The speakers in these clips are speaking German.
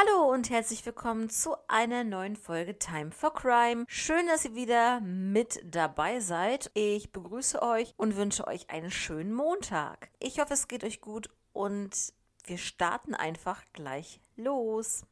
Hallo und herzlich willkommen zu einer neuen Folge Time for Crime. Schön, dass ihr wieder mit dabei seid. Ich begrüße euch und wünsche euch einen schönen Montag. Ich hoffe, es geht euch gut und wir starten einfach gleich los.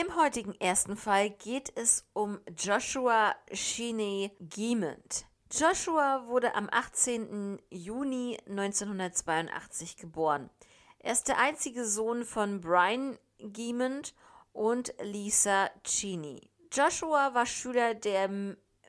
Im heutigen ersten Fall geht es um Joshua Shine Giemond. Joshua wurde am 18. Juni 1982 geboren. Er ist der einzige Sohn von Brian Giemond und Lisa Cheney. Joshua war Schüler der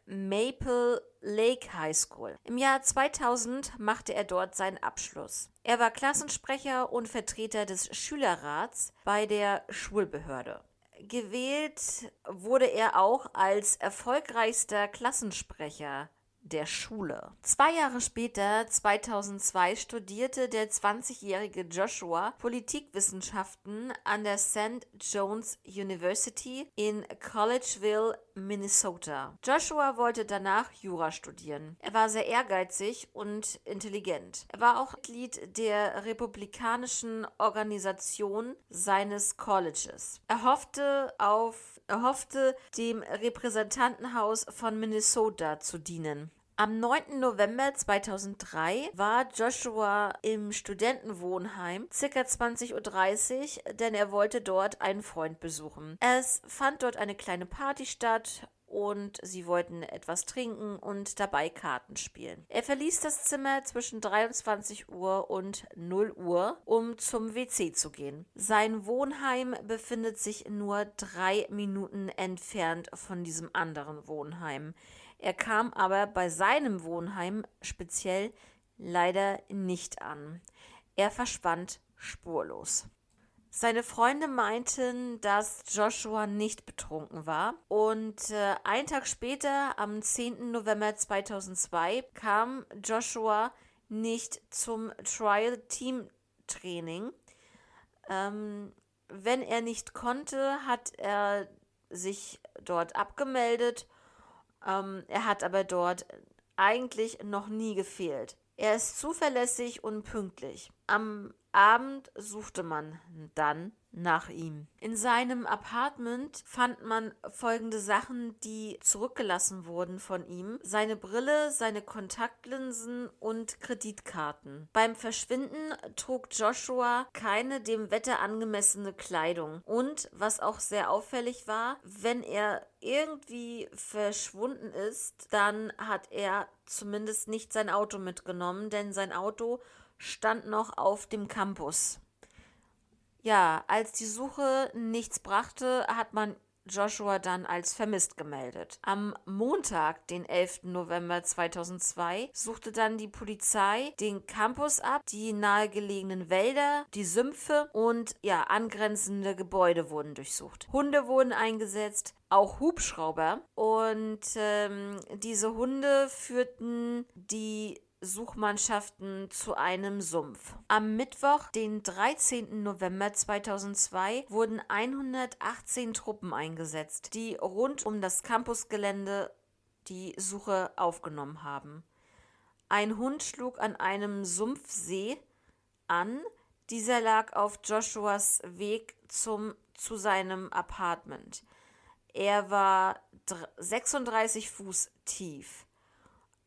Maple Lake High School. Im Jahr 2000 machte er dort seinen Abschluss. Er war Klassensprecher und Vertreter des Schülerrats bei der Schulbehörde. Gewählt wurde er auch als erfolgreichster Klassensprecher der Schule. Zwei Jahre später, 2002, studierte der 20-jährige Joshua Politikwissenschaften an der St. John's University in Collegeville, Minnesota. Joshua wollte danach Jura studieren. Er war sehr ehrgeizig und intelligent. Er war auch Mitglied der republikanischen Organisation seines Colleges. Er hoffte auf, er hoffte dem Repräsentantenhaus von Minnesota zu dienen. Am 9. November 2003 war Joshua im Studentenwohnheim, circa 20.30 Uhr, denn er wollte dort einen Freund besuchen. Es fand dort eine kleine Party statt und sie wollten etwas trinken und dabei Karten spielen. Er verließ das Zimmer zwischen 23 Uhr und 0 Uhr, um zum WC zu gehen. Sein Wohnheim befindet sich nur drei Minuten entfernt von diesem anderen Wohnheim. Er kam aber bei seinem Wohnheim speziell leider nicht an. Er verschwand spurlos. Seine Freunde meinten, dass Joshua nicht betrunken war und äh, einen Tag später, am 10. November 2002, kam Joshua nicht zum Trial Team Training. Ähm, wenn er nicht konnte, hat er sich dort abgemeldet ähm, er hat aber dort eigentlich noch nie gefehlt. Er ist zuverlässig und pünktlich. Am Abend suchte man dann nach ihm. In seinem Apartment fand man folgende Sachen, die zurückgelassen wurden von ihm. Seine Brille, seine Kontaktlinsen und Kreditkarten. Beim Verschwinden trug Joshua keine dem Wetter angemessene Kleidung. Und, was auch sehr auffällig war, wenn er irgendwie verschwunden ist, dann hat er zumindest nicht sein Auto mitgenommen, denn sein Auto stand noch auf dem Campus. Ja, als die Suche nichts brachte, hat man Joshua dann als vermisst gemeldet. Am Montag, den 11. November 2002, suchte dann die Polizei den Campus ab, die nahegelegenen Wälder, die Sümpfe und ja, angrenzende Gebäude wurden durchsucht. Hunde wurden eingesetzt, auch Hubschrauber und ähm, diese Hunde führten die Suchmannschaften zu einem Sumpf. Am Mittwoch, den 13. November 2002, wurden 118 Truppen eingesetzt, die rund um das Campusgelände die Suche aufgenommen haben. Ein Hund schlug an einem Sumpfsee an. Dieser lag auf Joshuas Weg zum, zu seinem Apartment. Er war 36 Fuß tief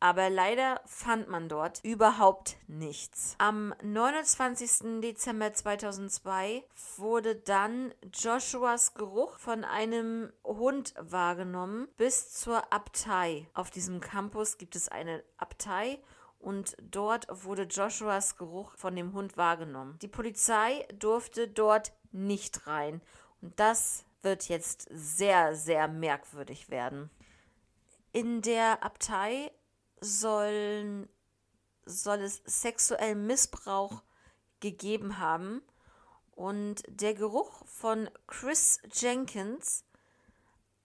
aber leider fand man dort überhaupt nichts. Am 29. Dezember 2002 wurde dann Joshuas Geruch von einem Hund wahrgenommen bis zur Abtei. Auf diesem Campus gibt es eine Abtei und dort wurde Joshuas Geruch von dem Hund wahrgenommen. Die Polizei durfte dort nicht rein und das wird jetzt sehr, sehr merkwürdig werden. In der Abtei sollen, soll es sexuellen Missbrauch gegeben haben und der Geruch von Chris Jenkins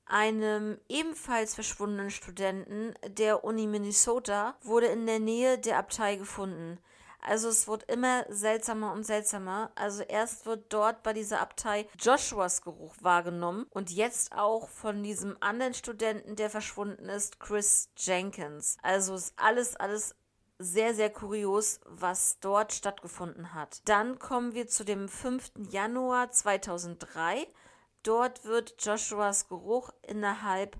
einem ebenfalls verschwundenen Studenten der Uni Minnesota wurde in der Nähe der Abtei gefunden. Also es wird immer seltsamer und seltsamer. Also erst wird dort bei dieser Abtei Joshuas Geruch wahrgenommen und jetzt auch von diesem anderen Studenten, der verschwunden ist, Chris Jenkins. Also ist alles, alles sehr, sehr kurios, was dort stattgefunden hat. Dann kommen wir zu dem 5. Januar 2003. Dort wird Joshuas Geruch innerhalb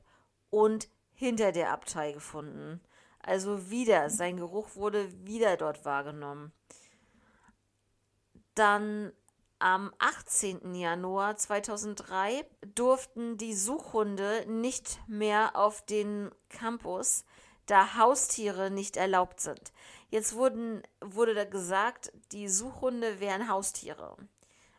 und hinter der Abtei gefunden. Also wieder, sein Geruch wurde wieder dort wahrgenommen. Dann am 18. Januar 2003 durften die Suchhunde nicht mehr auf den Campus, da Haustiere nicht erlaubt sind. Jetzt wurden, wurde gesagt, die Suchhunde wären Haustiere.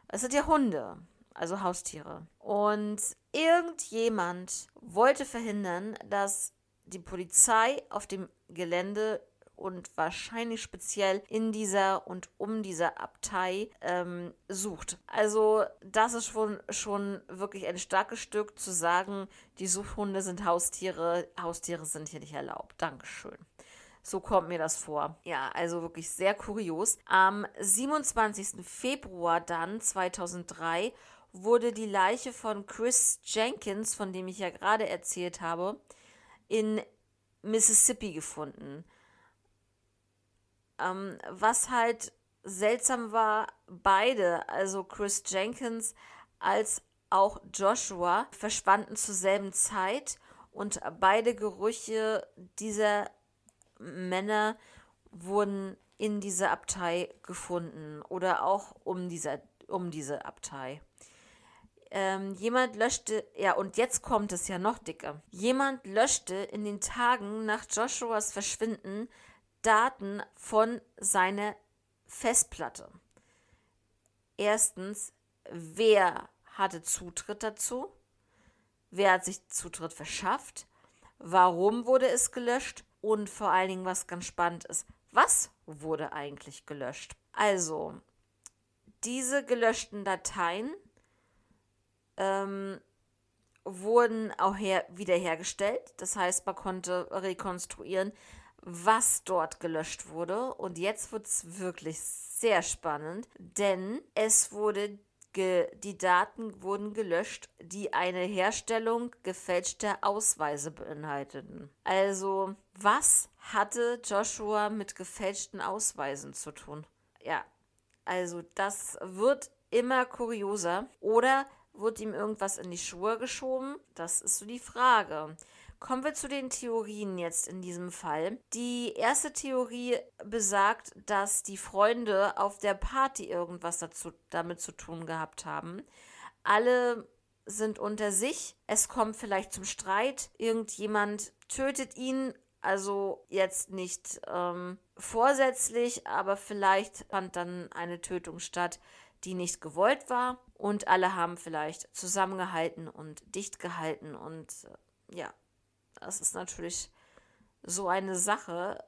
Es sind ja Hunde also Haustiere. Und irgendjemand wollte verhindern, dass die Polizei auf dem Gelände und wahrscheinlich speziell in dieser und um dieser Abtei ähm, sucht. Also das ist schon, schon wirklich ein starkes Stück zu sagen, die Suchhunde sind Haustiere, Haustiere sind hier nicht erlaubt. Dankeschön. So kommt mir das vor. Ja, also wirklich sehr kurios. Am 27. Februar dann 2003 wurde die Leiche von Chris Jenkins, von dem ich ja gerade erzählt habe, in Mississippi gefunden. Ähm, was halt seltsam war, beide, also Chris Jenkins als auch Joshua, verschwanden zur selben Zeit und beide Gerüche dieser Männer wurden in dieser Abtei gefunden oder auch um, dieser, um diese Abtei ähm, jemand löschte, ja, und jetzt kommt es ja noch dicker. Jemand löschte in den Tagen nach Joshuas Verschwinden Daten von seiner Festplatte. Erstens, wer hatte Zutritt dazu? Wer hat sich Zutritt verschafft? Warum wurde es gelöscht? Und vor allen Dingen, was ganz spannend ist, was wurde eigentlich gelöscht? Also, diese gelöschten Dateien ähm, wurden auch her wiederhergestellt. Das heißt, man konnte rekonstruieren, was dort gelöscht wurde. Und jetzt wird es wirklich sehr spannend, denn es wurde die Daten wurden gelöscht, die eine Herstellung gefälschter Ausweise beinhalteten. Also, was hatte Joshua mit gefälschten Ausweisen zu tun? Ja, also das wird immer kurioser. Oder Wurde ihm irgendwas in die Schuhe geschoben? Das ist so die Frage. Kommen wir zu den Theorien jetzt in diesem Fall. Die erste Theorie besagt, dass die Freunde auf der Party irgendwas dazu, damit zu tun gehabt haben. Alle sind unter sich. Es kommt vielleicht zum Streit. Irgendjemand tötet ihn. Also jetzt nicht ähm, vorsätzlich, aber vielleicht fand dann eine Tötung statt, die nicht gewollt war und alle haben vielleicht zusammengehalten und dicht gehalten und äh, ja, das ist natürlich so eine Sache,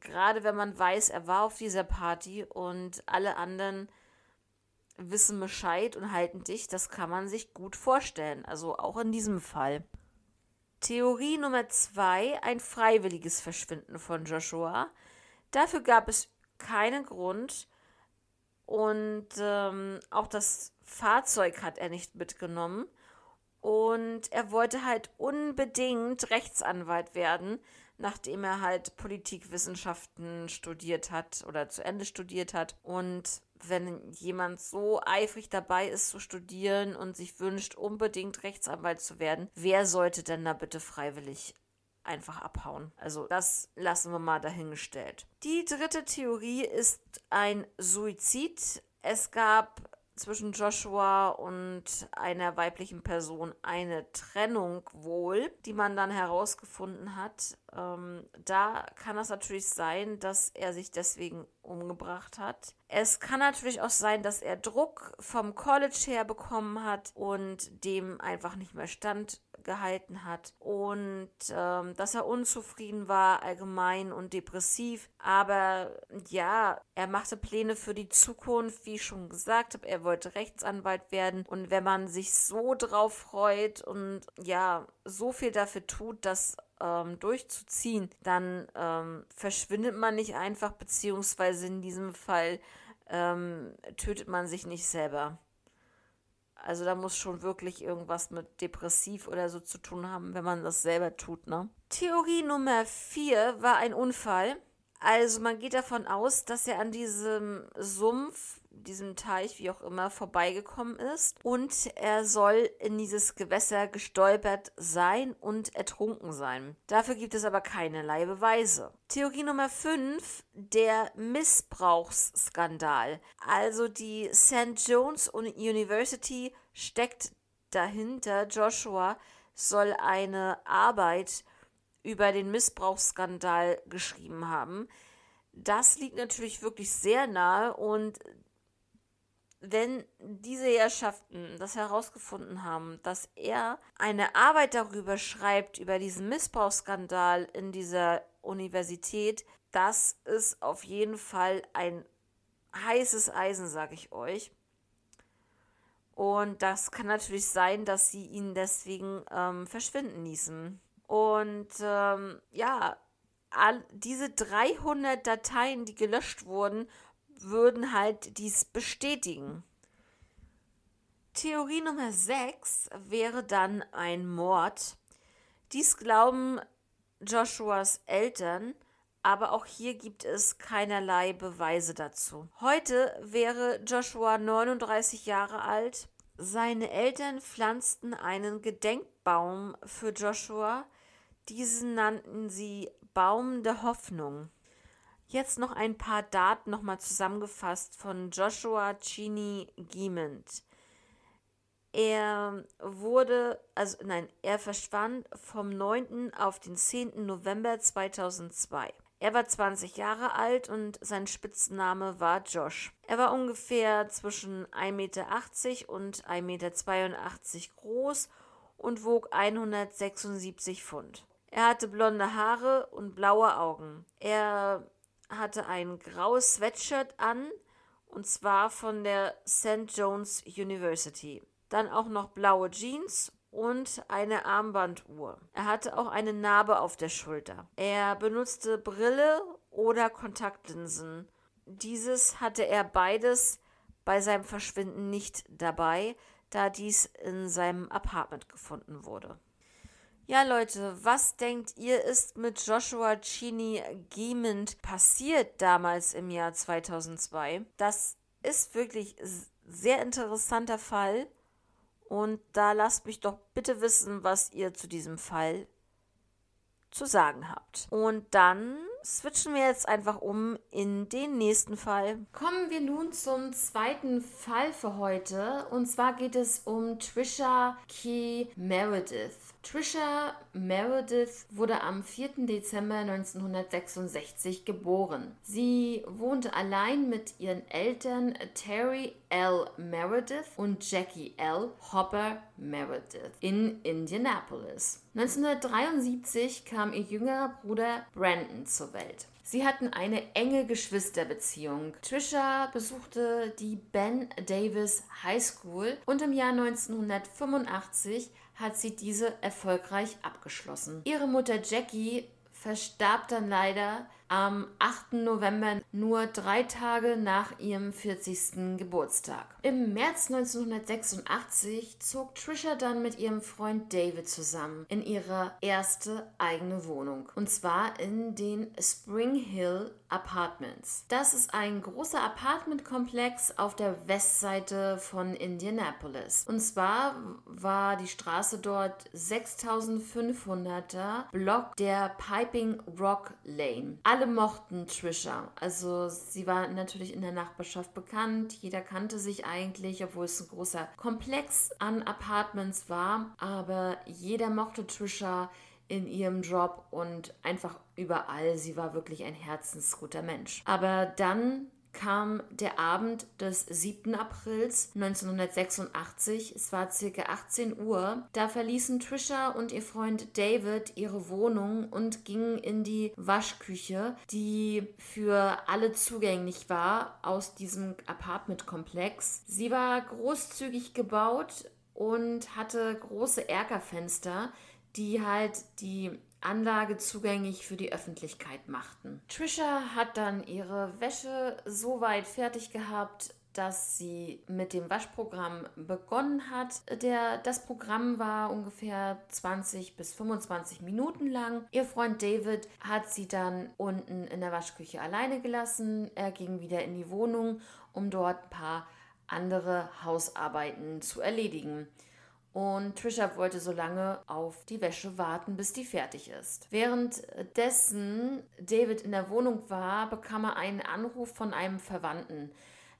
gerade wenn man weiß, er war auf dieser Party und alle anderen wissen Bescheid und halten dicht, das kann man sich gut vorstellen, also auch in diesem Fall. Theorie Nummer zwei, ein freiwilliges Verschwinden von Joshua. Dafür gab es keinen Grund, und ähm, auch das Fahrzeug hat er nicht mitgenommen. Und er wollte halt unbedingt Rechtsanwalt werden, nachdem er halt Politikwissenschaften studiert hat oder zu Ende studiert hat. Und wenn jemand so eifrig dabei ist zu studieren und sich wünscht, unbedingt Rechtsanwalt zu werden, wer sollte denn da bitte freiwillig einfach abhauen. Also das lassen wir mal dahingestellt. Die dritte Theorie ist ein Suizid. Es gab zwischen Joshua und einer weiblichen Person eine Trennung wohl, die man dann herausgefunden hat. Ähm, da kann es natürlich sein, dass er sich deswegen umgebracht hat. Es kann natürlich auch sein, dass er Druck vom College her bekommen hat und dem einfach nicht mehr stand gehalten hat und ähm, dass er unzufrieden war allgemein und depressiv. Aber ja, er machte Pläne für die Zukunft, wie ich schon gesagt habe. Er wollte Rechtsanwalt werden und wenn man sich so drauf freut und ja, so viel dafür tut, das ähm, durchzuziehen, dann ähm, verschwindet man nicht einfach, beziehungsweise in diesem Fall ähm, tötet man sich nicht selber. Also da muss schon wirklich irgendwas mit depressiv oder so zu tun haben, wenn man das selber tut, ne? Theorie Nummer 4 war ein Unfall. Also man geht davon aus, dass er an diesem Sumpf diesem Teich, wie auch immer, vorbeigekommen ist. Und er soll in dieses Gewässer gestolpert sein und ertrunken sein. Dafür gibt es aber keinerlei Beweise. Theorie Nummer 5, der Missbrauchsskandal. Also die St. John's University steckt dahinter. Joshua soll eine Arbeit über den Missbrauchsskandal geschrieben haben. Das liegt natürlich wirklich sehr nahe und wenn diese Herrschaften das herausgefunden haben, dass er eine Arbeit darüber schreibt, über diesen Missbrauchsskandal in dieser Universität, das ist auf jeden Fall ein heißes Eisen, sage ich euch. Und das kann natürlich sein, dass sie ihn deswegen ähm, verschwinden ließen. Und ähm, ja, all, diese 300 Dateien, die gelöscht wurden, würden halt dies bestätigen. Theorie Nummer 6 wäre dann ein Mord. Dies glauben Joshuas Eltern, aber auch hier gibt es keinerlei Beweise dazu. Heute wäre Joshua 39 Jahre alt. Seine Eltern pflanzten einen Gedenkbaum für Joshua. Diesen nannten sie Baum der Hoffnung. Jetzt noch ein paar Daten nochmal zusammengefasst von Joshua Cheney Giemond. Er wurde, also nein, er verschwand vom 9. auf den 10. November 2002. Er war 20 Jahre alt und sein Spitzname war Josh. Er war ungefähr zwischen 1,80 Meter und 1,82 Meter groß und wog 176 Pfund. Er hatte blonde Haare und blaue Augen. Er hatte ein graues Sweatshirt an und zwar von der St. John's University. Dann auch noch blaue Jeans und eine Armbanduhr. Er hatte auch eine Narbe auf der Schulter. Er benutzte Brille oder Kontaktlinsen. Dieses hatte er beides bei seinem Verschwinden nicht dabei, da dies in seinem Apartment gefunden wurde. Ja, Leute, was denkt ihr, ist mit Joshua Cheney Giemond passiert damals im Jahr 2002? Das ist wirklich sehr interessanter Fall. Und da lasst mich doch bitte wissen, was ihr zu diesem Fall zu sagen habt. Und dann switchen wir jetzt einfach um in den nächsten Fall. Kommen wir nun zum zweiten Fall für heute. Und zwar geht es um Trisha Key Meredith. Trisha Meredith wurde am 4. Dezember 1966 geboren. Sie wohnte allein mit ihren Eltern Terry L. Meredith und Jackie L. Hopper Meredith in Indianapolis. 1973 kam ihr jüngerer Bruder Brandon zur Welt. Sie hatten eine enge Geschwisterbeziehung. Trisha besuchte die Ben Davis High School und im Jahr 1985 hat sie diese erfolgreich abgeschlossen. Ihre Mutter Jackie verstarb dann leider am 8. November, nur drei Tage nach ihrem 40. Geburtstag. Im März 1986 zog Trisha dann mit ihrem Freund David zusammen in ihre erste eigene Wohnung. Und zwar in den Spring Hill Apartments. Das ist ein großer Apartmentkomplex auf der Westseite von Indianapolis. Und zwar war die Straße dort 6500er Block der Piping Rock Lane. Alle mochten Trisha. Also sie war natürlich in der Nachbarschaft bekannt. Jeder kannte sich eigentlich, obwohl es ein großer Komplex an Apartments war. Aber jeder mochte Trisha in ihrem Job und einfach überall. Sie war wirklich ein herzensguter Mensch. Aber dann kam der Abend des 7. Aprils 1986. Es war circa 18 Uhr. Da verließen Trisha und ihr Freund David ihre Wohnung und gingen in die Waschküche, die für alle zugänglich war aus diesem Apartmentkomplex. Sie war großzügig gebaut und hatte große Erkerfenster, die halt die Anlage zugänglich für die Öffentlichkeit machten. Trisha hat dann ihre Wäsche so weit fertig gehabt, dass sie mit dem Waschprogramm begonnen hat. Der, das Programm war ungefähr 20 bis 25 Minuten lang. Ihr Freund David hat sie dann unten in der Waschküche alleine gelassen. Er ging wieder in die Wohnung, um dort ein paar andere Hausarbeiten zu erledigen. Und Trisha wollte so lange auf die Wäsche warten, bis die fertig ist. Währenddessen David in der Wohnung war, bekam er einen Anruf von einem Verwandten.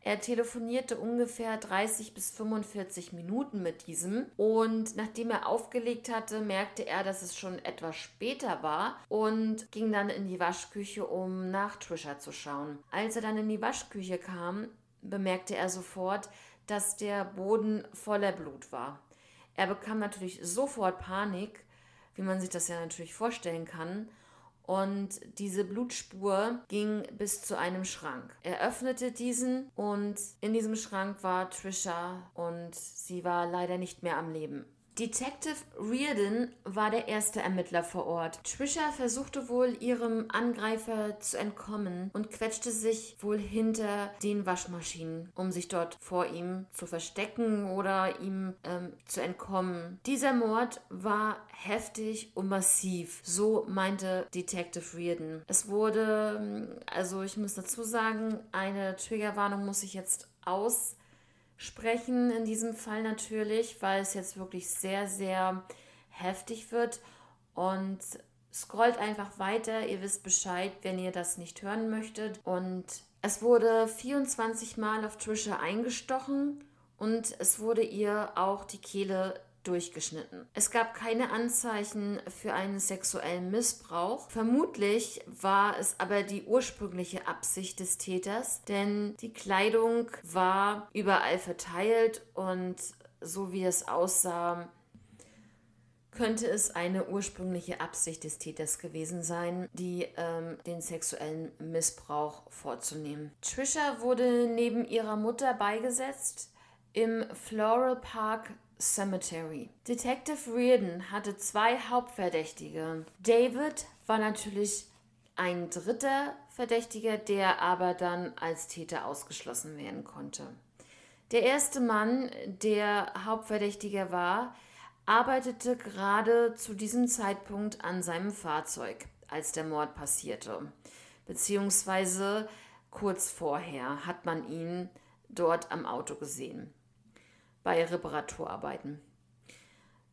Er telefonierte ungefähr 30 bis 45 Minuten mit diesem und nachdem er aufgelegt hatte, merkte er, dass es schon etwas später war und ging dann in die Waschküche, um nach Trisha zu schauen. Als er dann in die Waschküche kam, bemerkte er sofort, dass der Boden voller Blut war. Er bekam natürlich sofort Panik, wie man sich das ja natürlich vorstellen kann. Und diese Blutspur ging bis zu einem Schrank. Er öffnete diesen und in diesem Schrank war Trisha und sie war leider nicht mehr am Leben. Detective Reardon war der erste Ermittler vor Ort. Trisha versuchte wohl ihrem Angreifer zu entkommen und quetschte sich wohl hinter den Waschmaschinen, um sich dort vor ihm zu verstecken oder ihm ähm, zu entkommen. Dieser Mord war heftig und massiv, so meinte Detective Reardon. Es wurde, also ich muss dazu sagen, eine Triggerwarnung muss ich jetzt aus sprechen in diesem Fall natürlich, weil es jetzt wirklich sehr, sehr heftig wird. Und scrollt einfach weiter. Ihr wisst Bescheid, wenn ihr das nicht hören möchtet. Und es wurde 24 Mal auf Trisha eingestochen und es wurde ihr auch die Kehle durchgeschnitten. Es gab keine Anzeichen für einen sexuellen Missbrauch. Vermutlich war es aber die ursprüngliche Absicht des Täters, denn die Kleidung war überall verteilt und so wie es aussah, könnte es eine ursprüngliche Absicht des Täters gewesen sein, die ähm, den sexuellen Missbrauch vorzunehmen. Trisha wurde neben ihrer Mutter beigesetzt im Floral Park Cemetery. Detective Reardon hatte zwei Hauptverdächtige. David war natürlich ein dritter Verdächtiger, der aber dann als Täter ausgeschlossen werden konnte. Der erste Mann, der Hauptverdächtiger war, arbeitete gerade zu diesem Zeitpunkt an seinem Fahrzeug, als der Mord passierte. Beziehungsweise kurz vorher hat man ihn dort am Auto gesehen bei Reparaturarbeiten.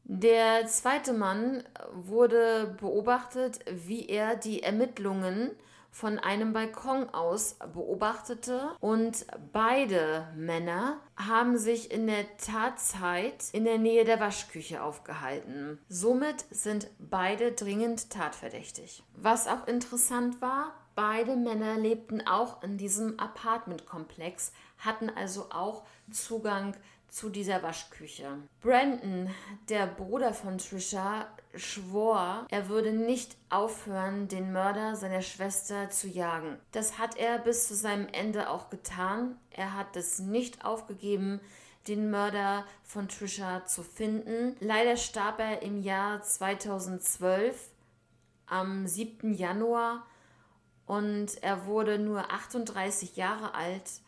Der zweite Mann wurde beobachtet, wie er die Ermittlungen von einem Balkon aus beobachtete und beide Männer haben sich in der Tatzeit in der Nähe der Waschküche aufgehalten. Somit sind beide dringend tatverdächtig. Was auch interessant war, beide Männer lebten auch in diesem Apartmentkomplex, hatten also auch Zugang zu dieser Waschküche. Brandon, der Bruder von Trisha, schwor, er würde nicht aufhören, den Mörder seiner Schwester zu jagen. Das hat er bis zu seinem Ende auch getan. Er hat es nicht aufgegeben, den Mörder von Trisha zu finden. Leider starb er im Jahr 2012 am 7. Januar und er wurde nur 38 Jahre alt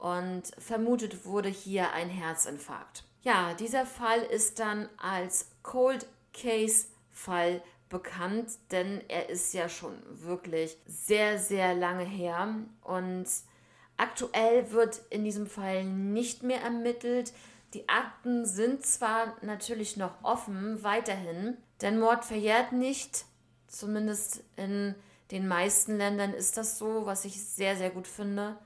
und vermutet wurde hier ein Herzinfarkt. Ja, dieser Fall ist dann als Cold Case Fall bekannt, denn er ist ja schon wirklich sehr, sehr lange her und aktuell wird in diesem Fall nicht mehr ermittelt. Die Akten sind zwar natürlich noch offen weiterhin, denn Mord verjährt nicht, zumindest in den meisten Ländern ist das so, was ich sehr, sehr gut finde.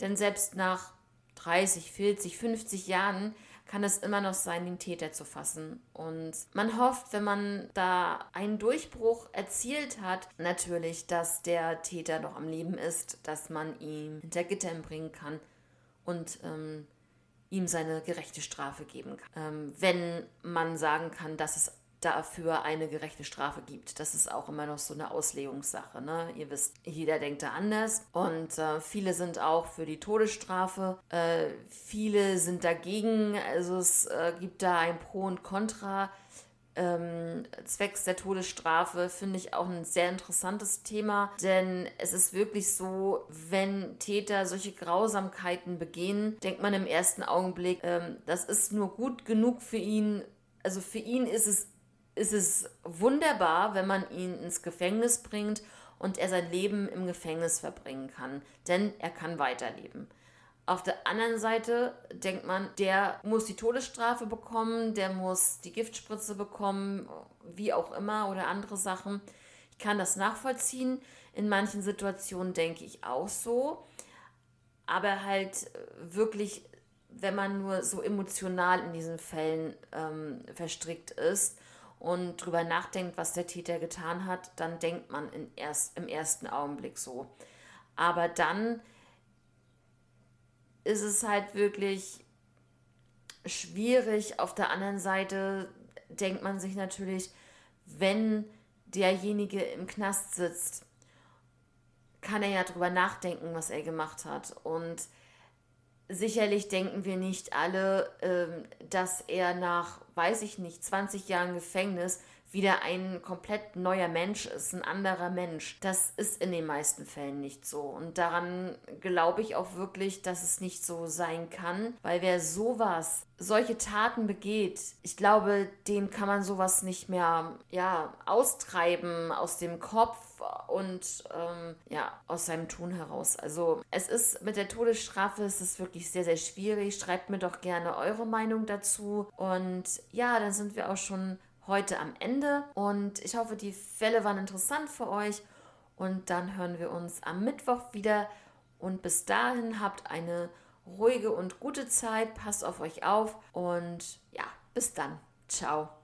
Denn selbst nach 30, 40, 50 Jahren kann es immer noch sein, den Täter zu fassen. Und man hofft, wenn man da einen Durchbruch erzielt hat, natürlich, dass der Täter noch am Leben ist, dass man ihn hinter Gittern bringen kann und ähm, ihm seine gerechte Strafe geben kann. Ähm, wenn man sagen kann, dass es dafür eine gerechte Strafe gibt. Das ist auch immer noch so eine Auslegungssache. Ne? Ihr wisst, jeder denkt da anders. Und äh, viele sind auch für die Todesstrafe. Äh, viele sind dagegen. Also es äh, gibt da ein Pro und Contra. Ähm, zwecks der Todesstrafe finde ich auch ein sehr interessantes Thema, denn es ist wirklich so, wenn Täter solche Grausamkeiten begehen, denkt man im ersten Augenblick, ähm, das ist nur gut genug für ihn. Also für ihn ist es ist es wunderbar, wenn man ihn ins Gefängnis bringt und er sein Leben im Gefängnis verbringen kann, denn er kann weiterleben. Auf der anderen Seite denkt man, der muss die Todesstrafe bekommen, der muss die Giftspritze bekommen, wie auch immer oder andere Sachen. Ich kann das nachvollziehen. In manchen Situationen denke ich auch so. Aber halt wirklich, wenn man nur so emotional in diesen Fällen ähm, verstrickt ist und drüber nachdenkt, was der Täter getan hat, dann denkt man erst, im ersten Augenblick so. Aber dann ist es halt wirklich schwierig. Auf der anderen Seite denkt man sich natürlich, wenn derjenige im Knast sitzt, kann er ja drüber nachdenken, was er gemacht hat. Und sicherlich denken wir nicht alle, ähm, dass er nach, weiß ich nicht, 20 Jahren Gefängnis wieder ein komplett neuer Mensch ist, ein anderer Mensch. Das ist in den meisten Fällen nicht so. Und daran glaube ich auch wirklich, dass es nicht so sein kann, weil wer sowas, solche Taten begeht, ich glaube, dem kann man sowas nicht mehr, ja, austreiben aus dem Kopf und ähm, ja, aus seinem Tun heraus. Also es ist mit der Todesstrafe, es ist wirklich sehr, sehr schwierig. Schreibt mir doch gerne eure Meinung dazu. Und ja, dann sind wir auch schon heute am Ende. Und ich hoffe, die Fälle waren interessant für euch. Und dann hören wir uns am Mittwoch wieder. Und bis dahin habt eine ruhige und gute Zeit. Passt auf euch auf. Und ja, bis dann. Ciao.